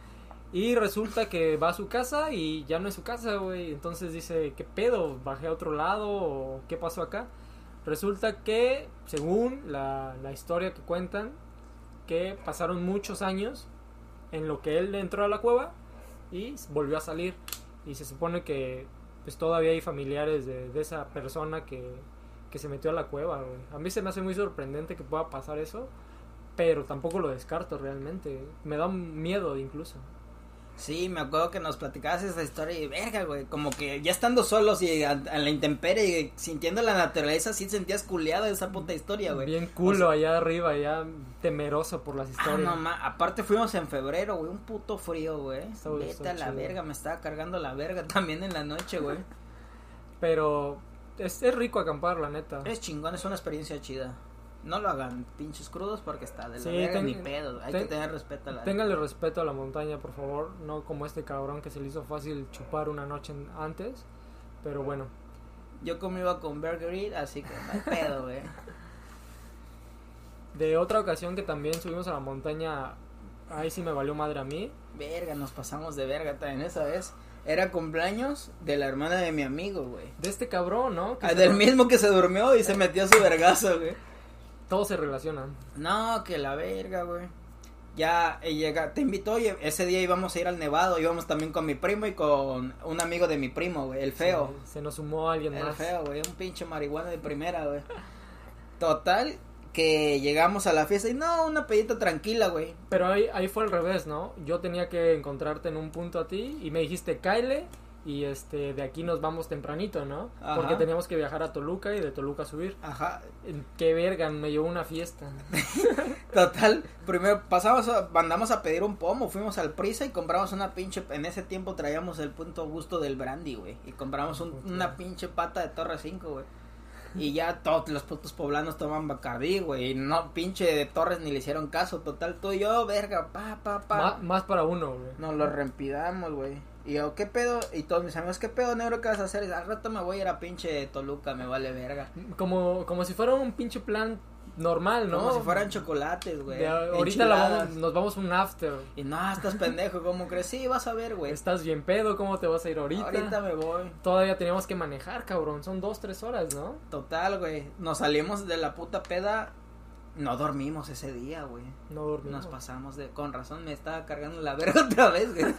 Y resulta que va a su casa y ya no es su casa, güey. Entonces dice, ¿qué pedo? ¿Bajé a otro lado? ¿O qué pasó acá? Resulta que, según la, la historia que cuentan, que pasaron muchos años en lo que él entró a la cueva y volvió a salir. Y se supone que pues todavía hay familiares de, de esa persona que, que se metió a la cueva, güey. A mí se me hace muy sorprendente que pueda pasar eso, pero tampoco lo descarto realmente. Me da miedo incluso. Sí, me acuerdo que nos platicabas esa historia y verga, güey. Como que ya estando solos y a, a la intemperie y sintiendo la naturaleza, sí sentías culeada esa puta historia, güey. Bien culo O sea, allá arriba, ya temeroso por las ah, historias. no, ma- aparte fuimos en febrero, güey, un puto frío, güey. Vete a la chido. verga, me estaba cargando la verga también en la noche, güey. Pero es, es rico acampar, la neta. Es chingón, es una experiencia chida. No lo hagan pinches crudos porque está de la Sí, verga ten- ni pedo. Hay ten- que tener respeto a la Ténganle respeto a la montaña, por favor. No como este cabrón que se le hizo fácil chupar una noche antes. Pero bueno, Yo como iba con Burger Grill, así que no pedo, güey. de otra ocasión que también subimos a la montaña, ahí sí me valió madre a mí. Verga, nos pasamos de verga también esa vez. Era cumpleaños de la hermana de mi amigo, güey. De este cabrón, ¿no? Que Ah, del mismo que se durmió y se metió su vergazo, güey. Todos se relacionan. No, que la verga, güey. Ya eh, llega, te invitó y ese día íbamos a ir al Nevado, íbamos también con mi primo y con un amigo de mi primo, güey, el feo. Se, se nos sumó alguien el más. feo, güey, un pinche marihuana de primera, güey. Total, que llegamos a la fiesta y no, una pedita tranquila, güey. Pero ahí, ahí fue al revés, ¿no? Yo tenía que encontrarte en un punto a ti y me dijiste, Kyle, y este, de aquí nos vamos tempranito, ¿no? Ajá. Porque teníamos que viajar a Toluca y de Toluca subir. Ajá, Qué verga, me llevó una fiesta. Total, primero pasamos a, mandamos a pedir un pomo, fuimos al Prisa y compramos una pinche, en ese tiempo traíamos el punto gusto del brandy, güey, y compramos un- una pinche pata de Torre 5, güey. Y ya todos los putos poblanos toman Bacardí, güey. Y no, pinche de Torres ni le hicieron caso. Total, tú y yo, verga, pa, pa, pa. Má- más para uno, güey. Nos lo reempidamos, güey. Y yo, ¿qué pedo? Y todos mis amigos, ¿qué pedo, negro? ¿Qué vas a hacer? Al rato me voy a ir a pinche Toluca, me vale verga. Como, como si fuera un pinche plan normal, ¿no? Como si fueran chocolates, güey. Ahorita la vamos, nos vamos un after. Y no, estás pendejo, ¿cómo crees? Sí, vas a ver, güey. Estás bien pedo, ¿cómo te vas a ir ahorita? Ahorita me voy. Todavía teníamos que manejar, cabrón. Son dos, tres horas, ¿no? Total, güey. Nos salimos de la puta peda. No dormimos ese día, güey. No dormimos. Nos pasamos de. Con razón me estaba cargando la verga otra vez, güey.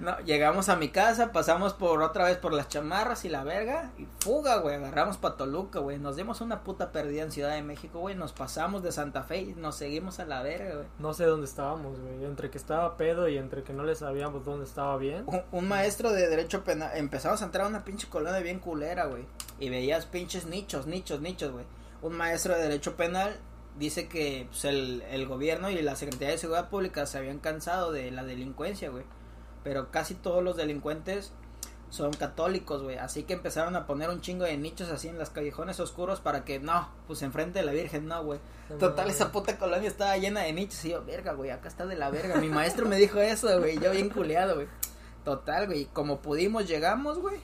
No, llegamos a mi casa, pasamos por otra vez por las chamarras y la verga. Y fuga, güey. Agarramos pa' Toluca, güey. Nos dimos una puta perdida en Ciudad de México, güey. Nos pasamos de Santa Fe y nos seguimos a la verga, güey. No sé dónde estábamos, güey. Entre que estaba pedo y entre que no le sabíamos dónde estaba bien. Un, un maestro de Derecho Penal. Empezamos a entrar a una pinche colonia bien culera, güey. Y veías pinches nichos, nichos, nichos, güey. Un maestro de Derecho Penal dice que pues, el, el gobierno y la Secretaría de Seguridad Pública se habían cansado de la delincuencia, güey. Pero casi todos los delincuentes son católicos, güey. Así que empezaron a poner un chingo de nichos así en las callejones oscuros para que no, pues enfrente de la Virgen, no, güey. Total, esa puta colonia estaba llena de nichos. Y yo, verga, güey, acá está de la verga. Mi maestro me dijo eso, güey. Yo bien culeado, güey. Total, güey. Como pudimos, llegamos, güey.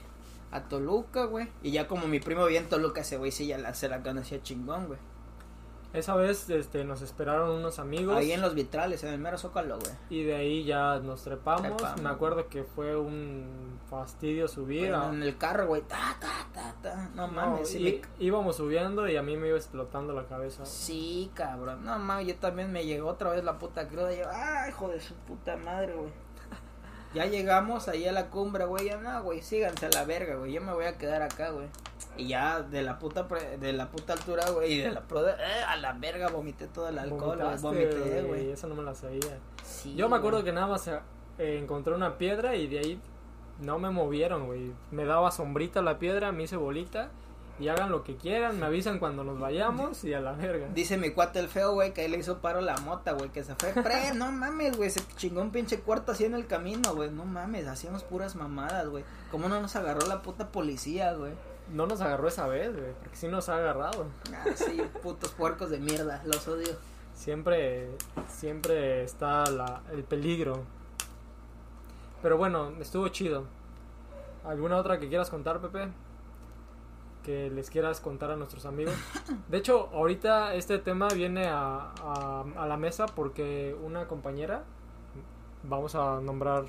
A Toluca, güey. Y ya como mi primo bien Toluca, ese güey sí ya la, se la conocía chingón, güey. Esa vez este, nos esperaron unos amigos. Ahí en los vitrales, en el mero zócalo, güey. Y de ahí ya nos trepamos. Trepamos. Me acuerdo que fue un fastidio subir. a- En el carro, güey. Ta, ta, ta, ta. No No, mames. y- íbamos subiendo y a mí me iba explotando la cabeza. Sí, cabrón. No mames, yo también me llegó otra vez la puta cruda. Y yo, ay, hijo de su puta madre, güey. Ya llegamos ahí a la cumbre, güey. Ya no, güey, síganse a la verga, güey. Yo me voy a quedar acá, güey. Y ya de la puta pre- de la puta altura, güey, y de la pro- eh, a la verga vomité todo el alcohol, Vomité, güey. Eso no me la sabía. Sí, Yo me acuerdo que nada más eh, encontré una piedra y de ahí no me movieron, güey. Me daba sombrita la piedra, me hice bolita. Y hagan lo que quieran, me avisan cuando nos vayamos y a la verga. Dice mi cuate el feo, güey, que ahí le hizo paro la mota, güey, que se fue. Pre, no mames, güey, se chingó un pinche cuarto así en el camino, güey. No mames, hacíamos puras mamadas, güey. ¿Cómo no nos agarró la puta policía, güey? No nos agarró esa vez, güey, porque sí nos ha agarrado. Ah, sí, putos puercos de mierda, los odio. Siempre, siempre está la, el peligro. Pero bueno, estuvo chido. ¿Alguna otra que quieras contar, Pepe? Que les quieras contar a nuestros amigos. De hecho, ahorita este tema viene a, a, a la mesa porque una compañera, vamos a nombrar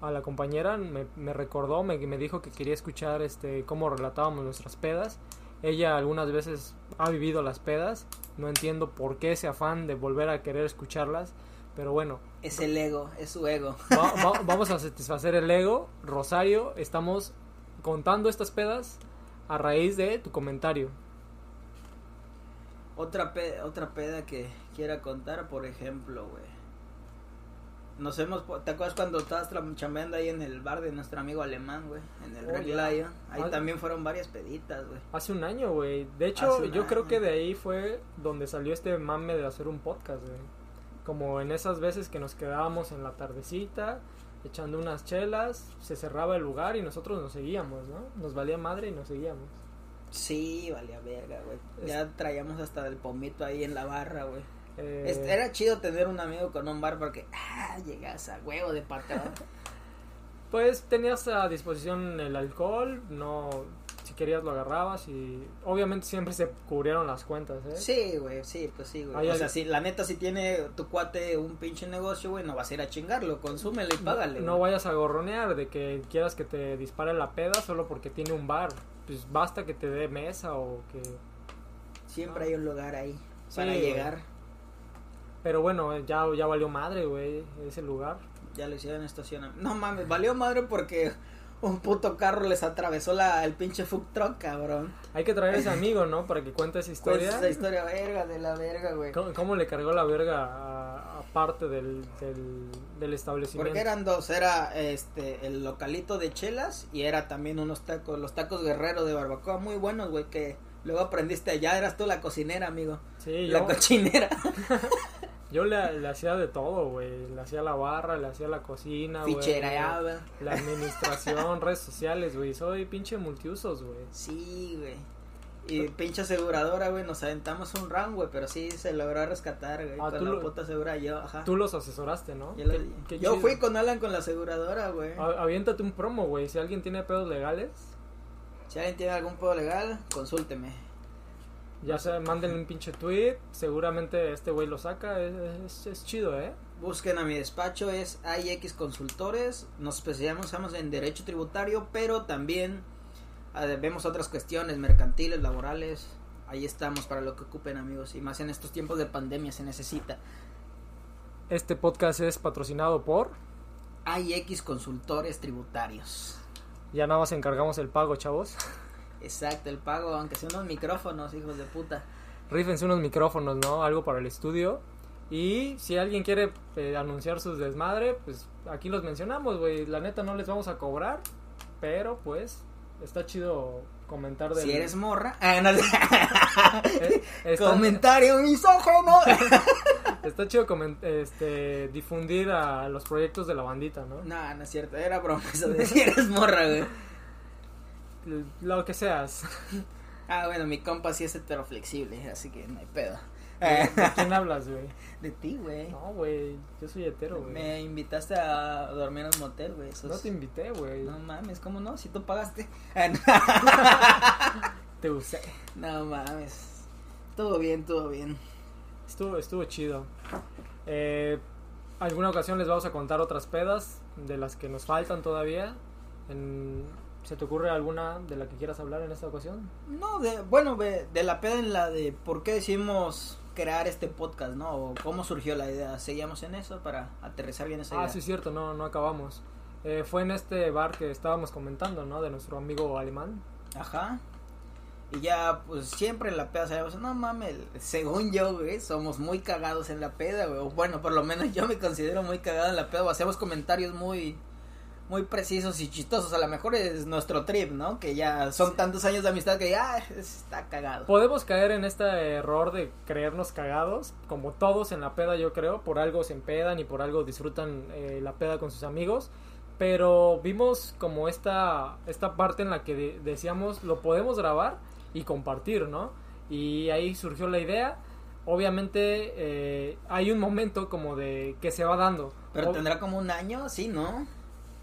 a la compañera, me, me recordó, me, me dijo que quería escuchar este cómo relatábamos nuestras pedas. Ella algunas veces ha vivido las pedas, no entiendo por qué ese afán de volver a querer escucharlas, pero bueno, Es el ego, es su ego. va- va- vamos a satisfacer el ego. Rosario, estamos contando estas pedas a raíz de tu comentario. Otra, pe- otra peda que quiera contar, por ejemplo, güey. Nos hemos, ¿te acuerdas cuando estabas chambeando ahí en el bar de nuestro amigo alemán, güey? En el Oh, Red ya. Lion. Ahí Ah. también fueron varias peditas, güey. Hace un año, güey. De hecho, yo creo que de ahí fue donde salió este mame de hacer un podcast, güey. Como en esas veces que nos quedábamos en la tardecita, echando unas chelas, se cerraba el lugar y nosotros nos seguíamos, ¿no? Nos valía madre y nos seguíamos. Sí, valía verga, güey. Ya traíamos hasta el pomito ahí en la barra, güey. Eh, Este, Era chido tener un amigo con un bar porque, ah, llegas a huevo de patada. Pues tenías a disposición el alcohol, no, si querías lo agarrabas y obviamente siempre se cubrieron las cuentas, ¿eh? Sí, güey, sí, pues sí, güey. Ahí O hay- sea, si la neta, si tiene tu cuate un pinche negocio, güey, no vas a ir a chingarlo, consúmelo y págale. No vayas a gorronear de que quieras que te dispare la peda solo porque tiene un bar. Pues basta que te dé mesa o que... Siempre hay un lugar ahí Sí, para güey. llegar. Pero bueno, ya, ya valió madre, güey, ese lugar. Ya lo hicieron estacionamiento. No mames, valió madre porque un puto carro les atravesó la, el pinche food truck, cabrón. Hay que traer a ese amigo, ¿no? Para que cuente esa Pues historia. esa historia verga de la verga, güey. ¿Cómo, cómo le cargó la verga a, a parte del, del, del establecimiento? Porque eran dos, era este el localito de chelas y era también unos tacos, los tacos guerrero de barbacoa muy buenos, güey, que luego aprendiste allá, eras tú la cocinera, amigo. Sí, La yo, cochinera. yo le, le hacía de todo, güey. Le hacía la barra, le hacía la cocina, güey. Fichereaba. La administración, redes sociales, güey. Soy pinche multiusos, güey. Sí, güey. Y pinche aseguradora, güey, nos aventamos un round, güey, pero sí se logró rescatar, güey, Ah, con tú la lo- puta asegura yo, ajá. Tú los asesoraste, ¿no? Yo, lo- Qué- qué yo fui con Alan con la aseguradora, güey. Aviéntate un promo, güey. Si alguien tiene pedos legales, Si alguien tiene algún pedo legal, consúlteme. Ya sea, mándenle un pinche tweet. Seguramente este güey lo saca. Es, es- es chido, ¿eh? Busquen a mi despacho, es AIX Consultores. Nos especializamos en derecho tributario, pero también eh, vemos otras cuestiones mercantiles, laborales. Ahí estamos para lo que ocupen, amigos. Y más en estos tiempos de pandemia se necesita. Este podcast es patrocinado por. AIX Consultores Tributarios. Ya nada más encargamos el pago, chavos. Exacto, el pago, aunque sean unos micrófonos, hijos de puta. Rífense unos micrófonos, ¿no? Algo para el estudio. Y si alguien quiere eh, anunciar sus desmadre, pues aquí los mencionamos, güey. La neta no les vamos a cobrar, pero pues está chido comentar de Si eres morra. Ah, no, está, Comentario misógeno. está chido este, difundir a los proyectos de la bandita, ¿no? no, no es cierto. Era broma eso de si eres morra, güey. Lo que seas. Ah, bueno, mi compa sí es heteroflexible, así que no hay pedo. ¿De quién hablas, güey? De ti, güey. No, güey, yo soy hetero, güey. Me invitaste a dormir en un motel, güey. No te invité, güey. No mames, ¿cómo no? Si tú pagaste. Te usé. no mames. Todo bien, todo bien. Estuvo, estuvo chido. Eh, alguna ocasión les vamos a contar otras pedas de las que nos faltan todavía. En- ¿Se te ocurre alguna de la que quieras hablar en esta ocasión? No, de, bueno, de, de la peda en la de por qué decidimos crear este podcast, ¿no? O cómo surgió la idea. Seguíamos en eso para aterrizar bien esa Ah, idea. sí, cierto, no, no acabamos. Eh, fue en este bar que estábamos comentando, ¿no? De nuestro amigo alemán. Ajá. Y ya, pues siempre en la peda sabemos, no mames, según yo, güey, somos muy cagados en la peda, güey. O bueno, por lo menos yo me considero muy cagado en la peda, o hacemos comentarios muy, muy precisos y chistosos. A lo mejor es nuestro trip, ¿no? Que ya son tantos años de amistad que ya está cagado. Podemos caer en este error de creernos cagados, como todos en la peda yo creo, por algo se empedan y por algo disfrutan eh, la peda con sus amigos, pero vimos como esta, esta parte en la que de- decíamos lo podemos grabar y compartir, ¿no? Y ahí surgió la idea, obviamente eh, hay un momento como de que se va dando. Pero tendrá como un año, sí, ¿no?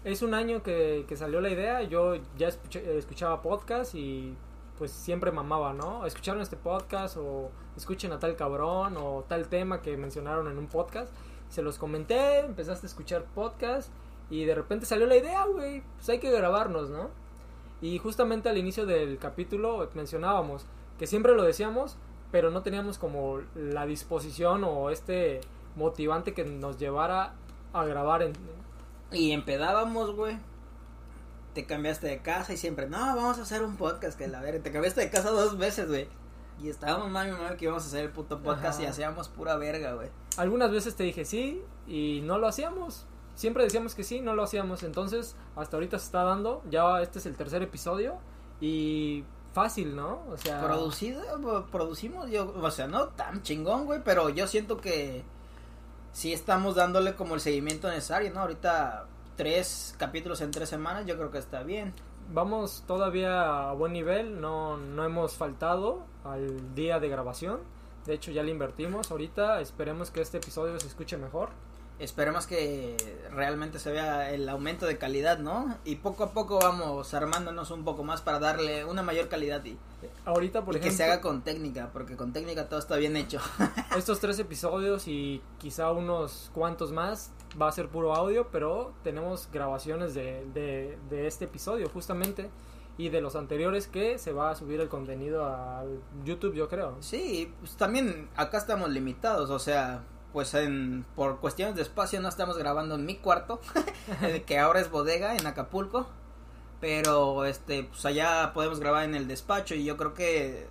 Es un año que, que salió la idea, yo ya escuché- escuchaba podcast y pues siempre mamaba, ¿no? Escucharon este podcast o escuchen a tal cabrón o tal tema que mencionaron en un podcast. Se los comenté, empezaste a escuchar podcast y de repente salió la idea, güey, pues hay que grabarnos, ¿no? Y justamente al inicio del capítulo mencionábamos que siempre lo decíamos, pero no teníamos como la disposición o este motivante que nos llevara a grabar en, Y empedábamos, güey. Te cambiaste de casa y siempre, no, vamos a hacer un podcast, que la verga. Te cambiaste de casa dos veces, güey. Y estábamos mami mami que íbamos a hacer el puto podcast Ajá. y hacíamos pura verga, güey. Algunas veces te dije sí y no lo hacíamos. Siempre decíamos que sí, no lo hacíamos. Entonces, hasta ahorita se está dando. Ya este es el tercer episodio. Y fácil, ¿no? O sea, Producido, producimos, yo, o sea, no tan chingón, güey, pero yo siento que sí estamos dándole como el seguimiento necesario, ¿no? Ahorita tres capítulos en tres semanas, yo creo que está bien. vamos todavía a buen nivel. No, no hemos faltado al día de grabación. De hecho, ya le invertimos ahorita. Esperemos que este episodio se escuche mejor. Esperemos que realmente se vea el aumento de calidad, ¿no? Y poco a poco vamos armándonos un poco más para darle una mayor calidad y, Ahorita, por y que se haga con técnica, porque con técnica todo está bien hecho. estos tres episodios y quizá unos cuantos más va a ser puro audio, pero tenemos grabaciones de, de, de este episodio justamente y de los anteriores que se va a subir el contenido a YouTube, yo creo. Sí, pues también acá estamos limitados, o sea, pues en por cuestiones de espacio no estamos grabando en mi cuarto, eh, que ahora es bodega en Acapulco, pero este pues allá podemos grabar en el despacho y yo creo que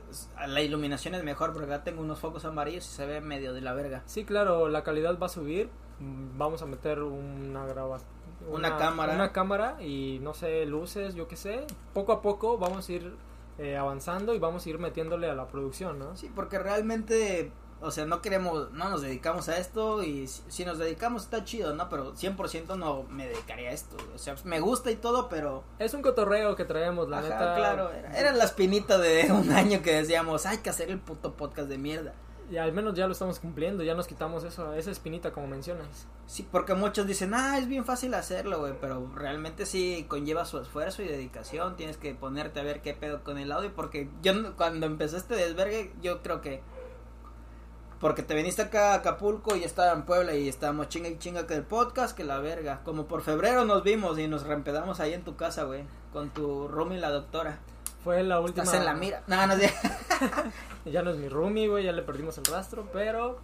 la iluminación es mejor porque acá tengo unos focos amarillos y se ve medio de la verga. Sí, claro, la calidad va a subir. Mm, Vamos a meter una grabación. Una cámara. Una cámara y no sé, luces, yo qué sé. Poco a poco vamos a ir eh, avanzando y vamos a ir metiéndole a la producción, ¿no? Sí, porque realmente o sea, no queremos, no nos dedicamos a esto y si, si nos dedicamos está chido, ¿no? Pero 100% no me dedicaría a esto, o sea, me gusta y todo, pero... Es un cotorreo que traemos, la Ajá, neta. claro, era, era la espinita de un año que decíamos, hay que hacer el puto podcast de mierda. Y al menos ya lo estamos cumpliendo, ya nos quitamos eso, esa espinita como mencionas. Sí, porque muchos dicen, ah, es bien fácil hacerlo, güey, pero realmente sí conlleva su esfuerzo y dedicación, tienes que ponerte a ver qué pedo con el audio, porque yo cuando empezó este desvergue, yo creo que, porque te viniste acá a Acapulco y estaba en Puebla y estábamos chinga y chinga que el podcast, que la verga, como por febrero nos vimos y nos reempedamos ahí en tu casa, güey, con tu roomie la doctora. Fue la última. Estás en la mira. No, no sé. Ya no es mi roomie, güey, ya le perdimos el rastro, pero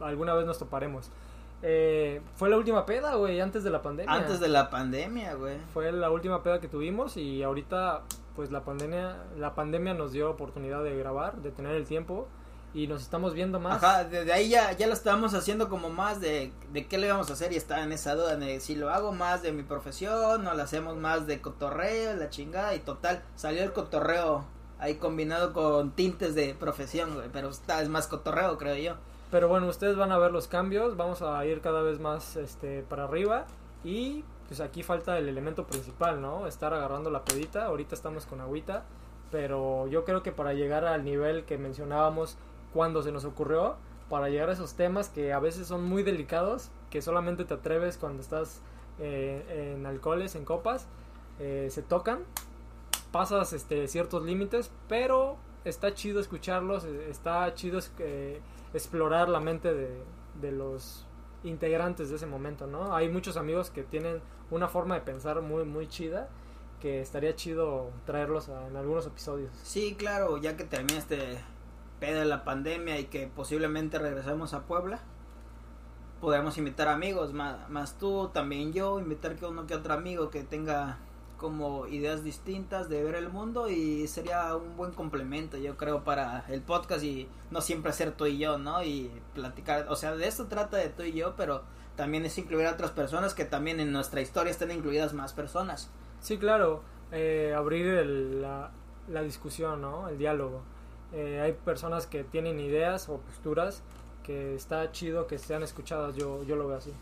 alguna vez nos toparemos. Eh, fue la última peda, güey, antes de la pandemia. Antes de la pandemia, güey. Fue la última peda que tuvimos y ahorita, pues la pandemia, la pandemia nos dio oportunidad de grabar, de tener el tiempo y nos estamos viendo más. Ajá, desde ahí ya, ya lo estábamos haciendo como más de, de qué le vamos a hacer y estaba en esa duda de si lo hago más de mi profesión o lo hacemos más de cotorreo, la chingada y total, salió el cotorreo ahí combinado con tintes de profesión, güey, pero está, es más cotorreo, creo yo. Pero bueno, ustedes van a ver los cambios, vamos a ir cada vez más este para arriba y pues aquí falta el elemento principal, ¿no? Estar agarrando la pedita, ahorita estamos con agüita, pero yo creo que para llegar al nivel que mencionábamos cuando se nos ocurrió, para llegar a esos temas que a veces son muy delicados, que solamente te atreves cuando estás eh, en alcoholes, en copas, eh, se tocan, pasas este, ciertos límites, pero está chido escucharlos, eh, está chido eh, explorar la mente de, de los integrantes de ese momento, ¿no? Hay muchos amigos que tienen una forma de pensar muy, muy chida, que estaría chido traerlos a- en algunos episodios. Sí, claro, ya que termina este pedo de la pandemia y que posiblemente regresemos a Puebla, podemos invitar amigos, más, más tú, también yo, invitar que uno que otro amigo que tenga como ideas distintas de ver el mundo y sería un buen complemento yo creo para el podcast y no siempre ser tú y yo, ¿no? Y platicar, o sea, de esto trata de tú y yo, pero también es incluir a otras personas que también en nuestra historia estén incluidas más personas. Sí, claro, eh, abrir el- la, la discusión, ¿no? El diálogo. Eh, hay personas que tienen ideas o posturas que está chido que sean escuchadas, yo, yo lo veo así.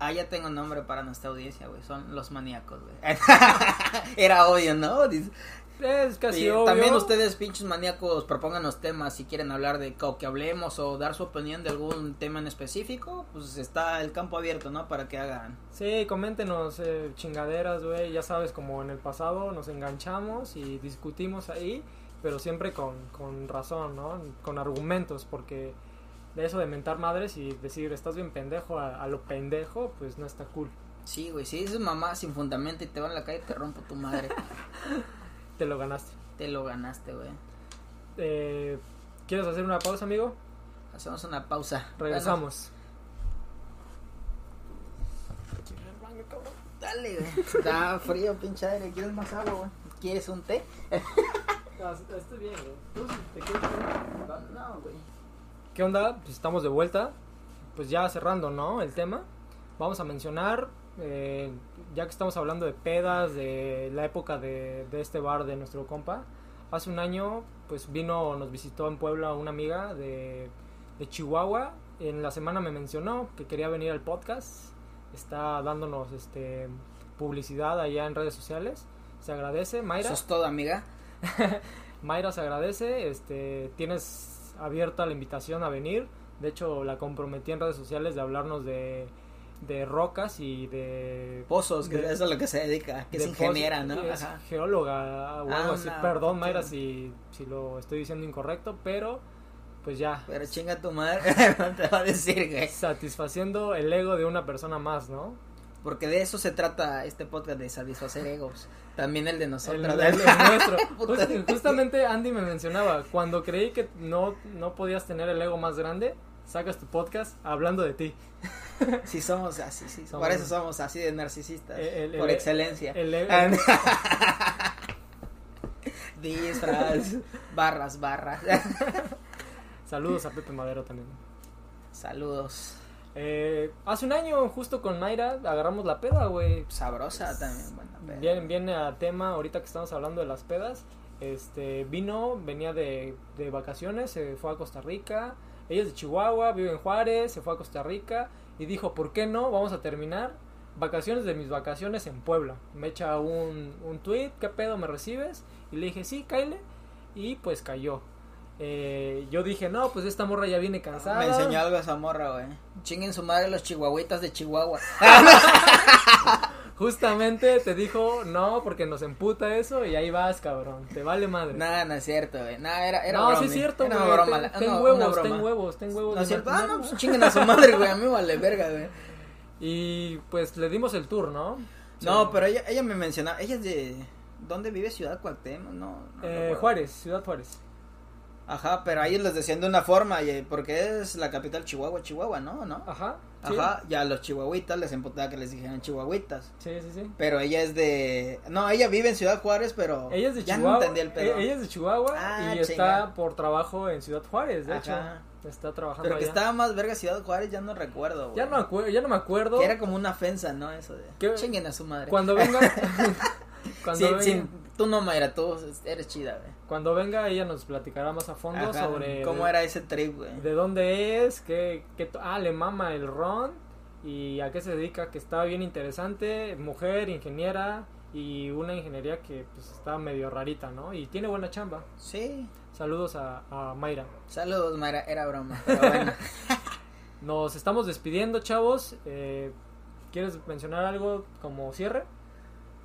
Ah, ya tengo nombre para nuestra audiencia, güey. Son los maníacos, güey. Era obvio, ¿no? Es casi Sí, obvio. También ustedes, pinches maníacos, propónganos temas si quieren hablar de o que hablemos o dar su opinión de algún tema en específico. Pues está el campo abierto, ¿no? Para que hagan. Sí, coméntenos eh, chingaderas, güey. Ya sabes, como en el pasado nos enganchamos y discutimos ahí, pero siempre con, con razón, ¿no? Con argumentos, porque de eso de mentar madres y decir estás bien pendejo a, a lo pendejo, pues no está cool. Sí, güey. Si dices mamá sin fundamento y te va en la calle, te rompo tu madre. Te lo ganaste. te lo ganaste, güey. Eh, ¿Quieres hacer una pausa, amigo? Hacemos una pausa. Regresamos. Dale, güey. Está frío, pinche aire. ¿Quieres más agua, güey? ¿Quieres un té? Estoy bien, güey. No, güey. ¿Qué onda? Pues estamos de vuelta. Pues ya cerrando, ¿no? El tema. Vamos a mencionar, eh, ya que estamos hablando de pedas, de la época de, de este bar de nuestro compa. Hace un año, pues vino, nos visitó en Puebla una amiga de, de Chihuahua. En la semana me mencionó que quería venir al podcast. Está dándonos este publicidad allá en redes sociales. Se agradece, Mayra. Eso es todo, amiga. Mayra se agradece, este, tienes abierta la invitación a venir. De hecho, la comprometí en redes sociales de hablarnos de, de rocas y de... Pozos, que de- es lo que se dedica, que es ingeniera, pozos- ¿no? Es Ajá. geóloga o Ah, algo así. una- Perdón, Mayra, si, si lo estoy diciendo incorrecto, pero pues ya. Pero chinga tu madre, no te va a decir, güey. Satisfaciendo el ego de una persona más, ¿no? Porque de eso se trata este podcast, de satisfacer egos. También el de nosotros. el- el nuestro. Puta. Just- justamente Andy me mencionaba, cuando creí que no, no podías tener el ego más grande, sacas tu podcast hablando de ti. Sí, somos así, sí. Somos- Por eso somos así de narcisistas. El- por el- excelencia. el- el- Disfraz, barras, barras. Saludos a Pepe Madero también. Saludos. Eh, hace un año, justo con Mayra, agarramos la peda, güey. Sabrosa también, buena peda. Bien, viene a tema, ahorita que estamos hablando de las pedas. Este, vino, venía de, de vacaciones, se fue a Costa Rica. Ella es de Chihuahua, vive en Juárez, se fue a Costa Rica y dijo, ¿por qué no? Vamos a terminar vacaciones de mis vacaciones en Puebla. Me echa un, un tweet, ¿qué pedo me recibes? Y le dije, sí, Kyle. Y pues cayó. Eh, yo dije, no, pues esta morra ya viene cansada. Me enseñó algo esa morra, güey. Chinguen su madre los chihuahuitas de Chihuahua. Justamente te dijo, no, porque nos emputa eso y ahí vas, cabrón. Te vale madre. Nada, no es cierto, güey. Nada, era, era no, broma, sí es cierto, güey. Ten, la- ten no, huevos, ten huevos, ten huevos. No es cierto. Ah, no, pues chinguen a su madre, güey. A mí vale verga, güey. Y pues le dimos el tour, ¿no? No, Sí. pero ella, ella me mencionaba. Ella es de. ¿Dónde vive Ciudad Cuauhtémoc? No. no Eh. Juárez, Ciudad Juárez. Ajá, pero ahí les decían de una forma, y- porque es la capital Chihuahua, Chihuahua, ¿no? ¿No? Ajá. sí. Ajá, ya a los chihuahuitas les emputaba que les dijeran chihuahuitas. Sí, sí, sí. Pero ella es de. No, ella vive en Ciudad Juárez, pero. Ella es de ya Chihuahua. no el pedo. eh, Ella es de Chihuahua Ah, y está por trabajo en Ciudad Juárez, de Ajá. hecho. Está trabajando Pero que allá. estaba más verga Ciudad Juárez, ya no recuerdo, güey. Ya no, ya no me acuerdo. Que era como una ofensa, ¿no? Eso de. ¿Qué? Chinguen a su madre. Cuando venga. cuando, Sí, venga sí, tú no, Mayra, tú eres chida, güey. Cuando venga, ella nos platicará más a fondo Ajá, sobre. ¿Cómo de- era ese trip, güey? de dónde es, qué, qué ah, le mama el ron y a qué se dedica, que está bien interesante, mujer, ingeniera y una ingeniería que pues está medio rarita, ¿no? Y tiene buena chamba. Sí. Saludos a, a Mayra. Saludos, Mayra, era broma. Pero bueno. Nos estamos despidiendo, chavos. Eh, ¿Quieres mencionar algo como cierre?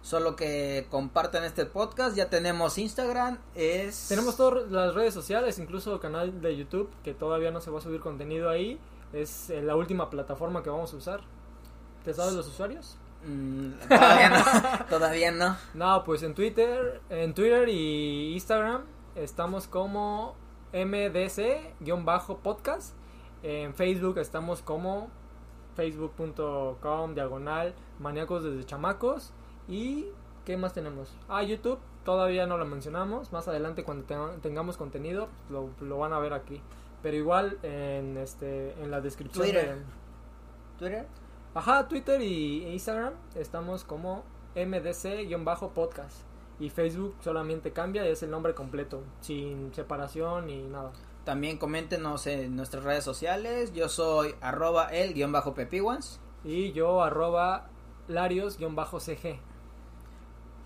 Solo que compartan este podcast. Ya tenemos Instagram. Es. Tenemos todas las redes sociales, incluso canal de YouTube, que todavía no se va a subir contenido ahí. Es eh, la última plataforma que vamos a usar. ¿Te sabes los usuarios? Mm, todavía no. todavía no. No, pues en Twitter, en Twitter y Instagram estamos como MDC-podcast. En Facebook estamos como facebook.com diagonal maníacos desde chamacos. ¿Y qué más tenemos? Ah, YouTube todavía no lo mencionamos. Más adelante cuando te- tengamos contenido lo, lo van a ver aquí. Pero igual en este en la descripción Twitter. de- ¿Twitter? Ajá, Twitter y Instagram estamos como MDC-podcast. Y Facebook solamente cambia y es el nombre completo, sin separación ni nada. También coméntenos en nuestras redes sociales. Yo soy arroba el guion bajo pepiwans. Y yo arroba larios-cg.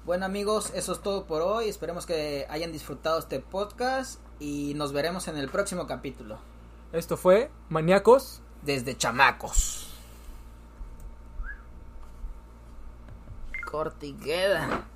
Bueno amigos, eso es todo por hoy. Esperemos que hayan disfrutado este podcast y nos veremos en el próximo capítulo. Esto fue Maníacos. Desde chamacos. Queda.